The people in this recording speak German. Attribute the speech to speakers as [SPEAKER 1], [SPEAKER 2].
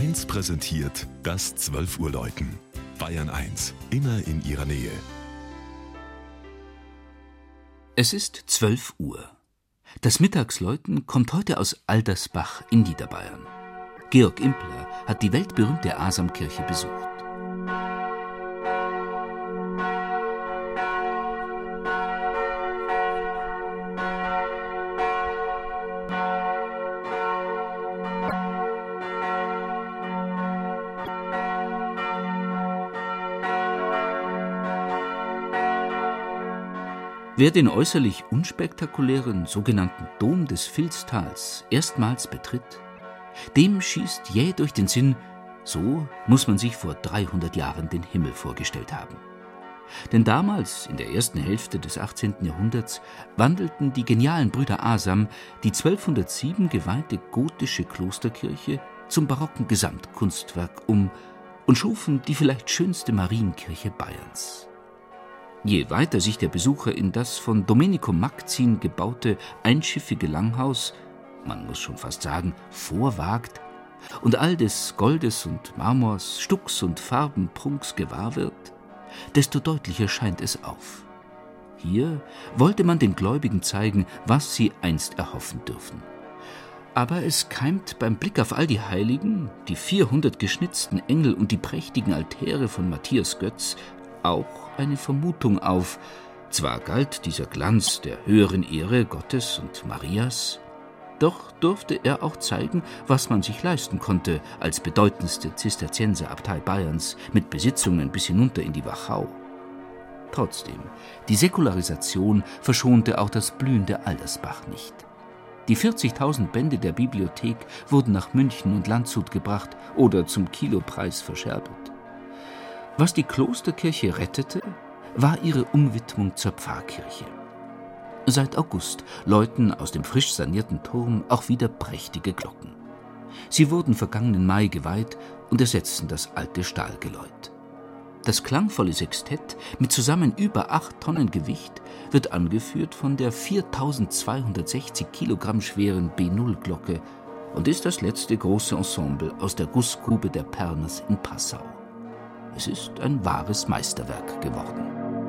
[SPEAKER 1] 1 präsentiert das 12 Uhr Läuten. Bayern 1, immer in ihrer Nähe.
[SPEAKER 2] Es ist 12 Uhr. Das Mittagsläuten kommt heute aus Aldersbach in Niederbayern. Georg Impler hat die weltberühmte Asamkirche besucht. Wer den äußerlich unspektakulären sogenannten Dom des Filztals erstmals betritt, dem schießt jäh durch den Sinn, so muss man sich vor 300 Jahren den Himmel vorgestellt haben. Denn damals, in der ersten Hälfte des 18. Jahrhunderts, wandelten die genialen Brüder Asam die 1207 geweihte gotische Klosterkirche zum barocken Gesamtkunstwerk um und schufen die vielleicht schönste Marienkirche Bayerns. Je weiter sich der Besucher in das von Domenico Magzin gebaute einschiffige Langhaus, man muss schon fast sagen, vorwagt und all des Goldes und Marmors, Stucks und Farbenprunks gewahr wird, desto deutlicher scheint es auf. Hier wollte man den Gläubigen zeigen, was sie einst erhoffen dürfen. Aber es keimt beim Blick auf all die Heiligen, die 400 geschnitzten Engel und die prächtigen Altäre von Matthias Götz auch eine Vermutung auf. Zwar galt dieser Glanz der höheren Ehre Gottes und Marias, doch durfte er auch zeigen, was man sich leisten konnte als bedeutendste Zisterzienserabtei Bayerns mit Besitzungen bis hinunter in die Wachau. Trotzdem, die Säkularisation verschonte auch das blühende Aldersbach nicht. Die 40.000 Bände der Bibliothek wurden nach München und Landshut gebracht oder zum Kilopreis verscherbelt. Was die Klosterkirche rettete, war ihre Umwidmung zur Pfarrkirche. Seit August läuten aus dem frisch sanierten Turm auch wieder prächtige Glocken. Sie wurden vergangenen Mai geweiht und ersetzten das alte Stahlgeläut. Das klangvolle Sextett mit zusammen über acht Tonnen Gewicht wird angeführt von der 4260 Kilogramm schweren B0-Glocke und ist das letzte große Ensemble aus der Gussgrube der Perners in Passau. Es ist ein wahres Meisterwerk geworden.